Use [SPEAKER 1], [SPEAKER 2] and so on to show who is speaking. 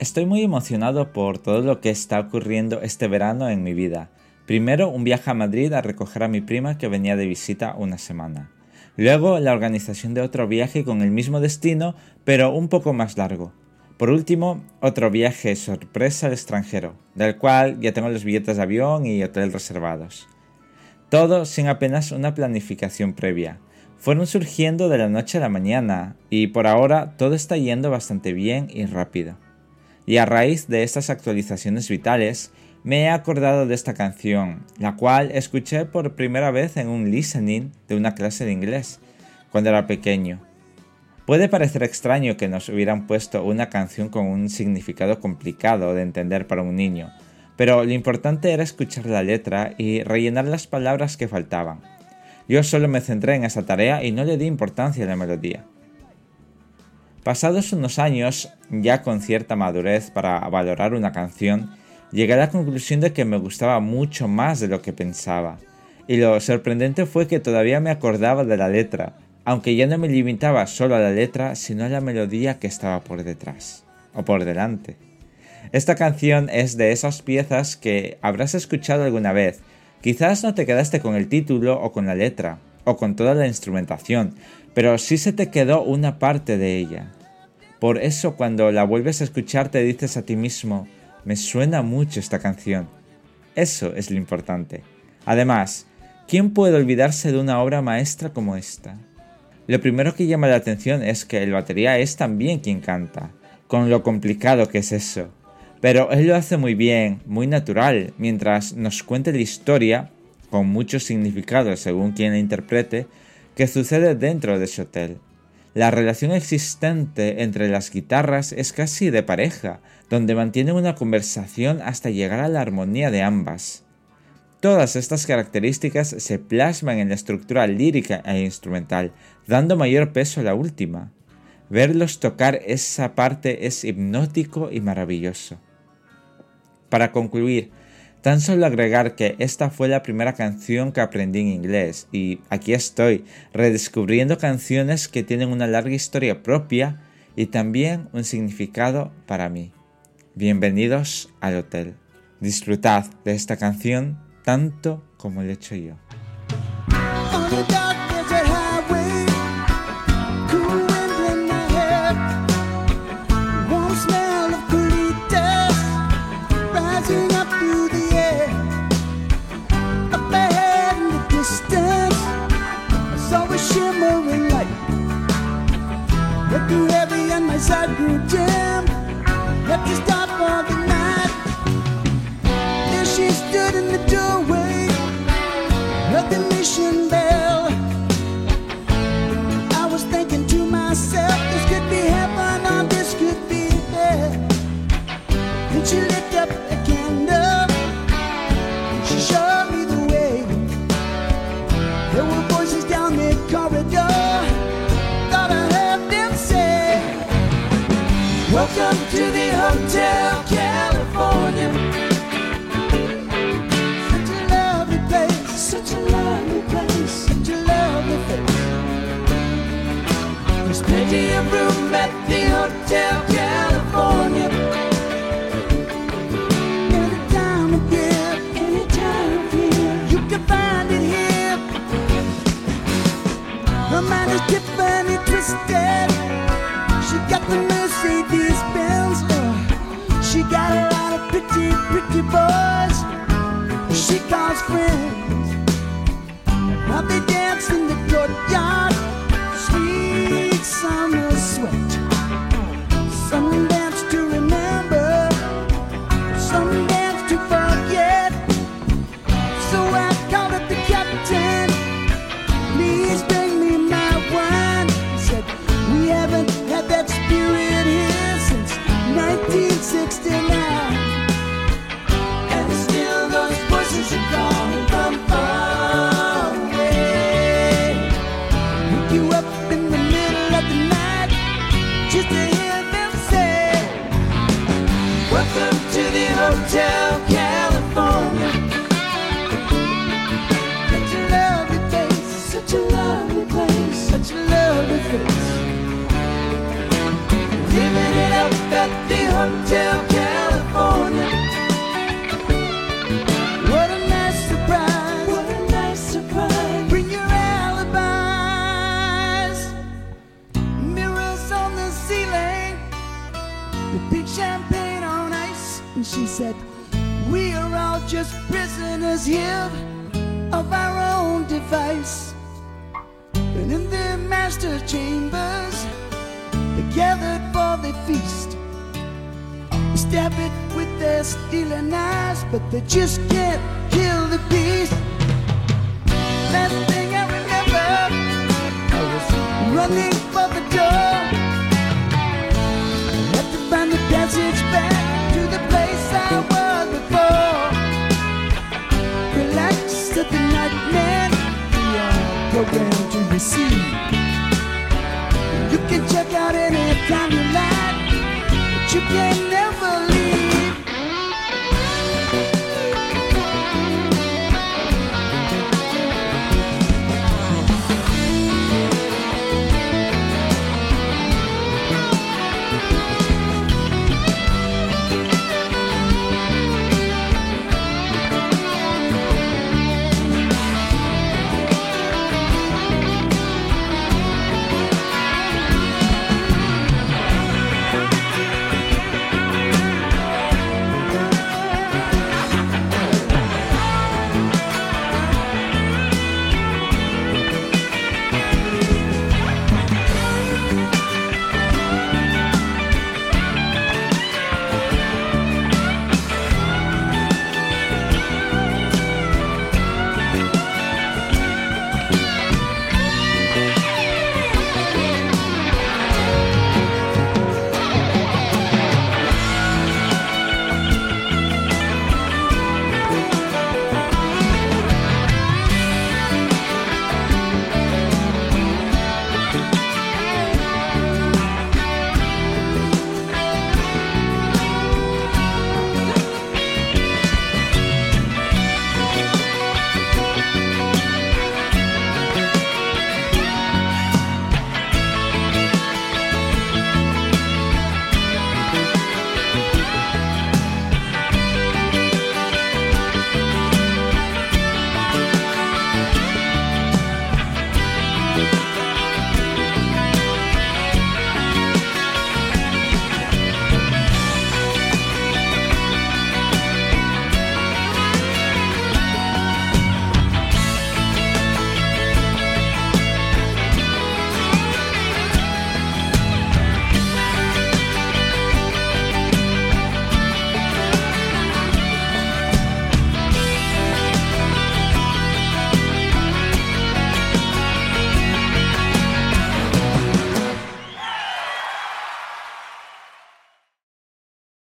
[SPEAKER 1] Estoy muy emocionado por todo lo que está ocurriendo este verano en mi vida. Primero, un viaje a Madrid a recoger a mi prima que venía de visita una semana. Luego, la organización de otro viaje con el mismo destino, pero un poco más largo. Por último, otro viaje sorpresa al extranjero, del cual ya tengo los billetes de avión y hotel reservados. Todo sin apenas una planificación previa. Fueron surgiendo de la noche a la mañana, y por ahora todo está yendo bastante bien y rápido y a raíz de estas actualizaciones vitales me he acordado de esta canción, la cual escuché por primera vez en un listening de una clase de inglés, cuando era pequeño. Puede parecer extraño que nos hubieran puesto una canción con un significado complicado de entender para un niño, pero lo importante era escuchar la letra y rellenar las palabras que faltaban. Yo solo me centré en esa tarea y no le di importancia a la melodía. Pasados unos años, ya con cierta madurez para valorar una canción, llegué a la conclusión de que me gustaba mucho más de lo que pensaba. Y lo sorprendente fue que todavía me acordaba de la letra, aunque ya no me limitaba solo a la letra, sino a la melodía que estaba por detrás, o por delante. Esta canción es de esas piezas que habrás escuchado alguna vez. Quizás no te quedaste con el título o con la letra, o con toda la instrumentación, pero sí se te quedó una parte de ella. Por eso cuando la vuelves a escuchar te dices a ti mismo, me suena mucho esta canción. Eso es lo importante. Además, ¿quién puede olvidarse de una obra maestra como esta? Lo primero que llama la atención es que el batería es también quien canta, con lo complicado que es eso. Pero él lo hace muy bien, muy natural, mientras nos cuenta la historia, con mucho significado según quien la interprete, que sucede dentro de ese hotel. La relación existente entre las guitarras es casi de pareja, donde mantienen una conversación hasta llegar a la armonía de ambas. Todas estas características se plasman en la estructura lírica e instrumental, dando mayor peso a la última. Verlos tocar esa parte es hipnótico y maravilloso. Para concluir, Tan solo agregar que esta fue la primera canción que aprendí en inglés y aquí estoy redescubriendo canciones que tienen una larga historia propia y también un significado para mí. Bienvenidos al hotel. Disfrutad de esta canción tanto como lo he hecho yo. As I grew dim. Let this stop. To the Hotel California. Such a lovely place, such a lovely place, such a lovely place. There's plenty of room at the Hotel pretty, pretty boys. She calls friends. They dance in the courtyard. Sweet summer sweat. Some
[SPEAKER 2] device. And in their master chambers, they gathered for the feast. They stab it with their stealing eyes, but they just can't kill the beast. Last thing I remember, I was running program to receive. You can check out anytime you like, but you can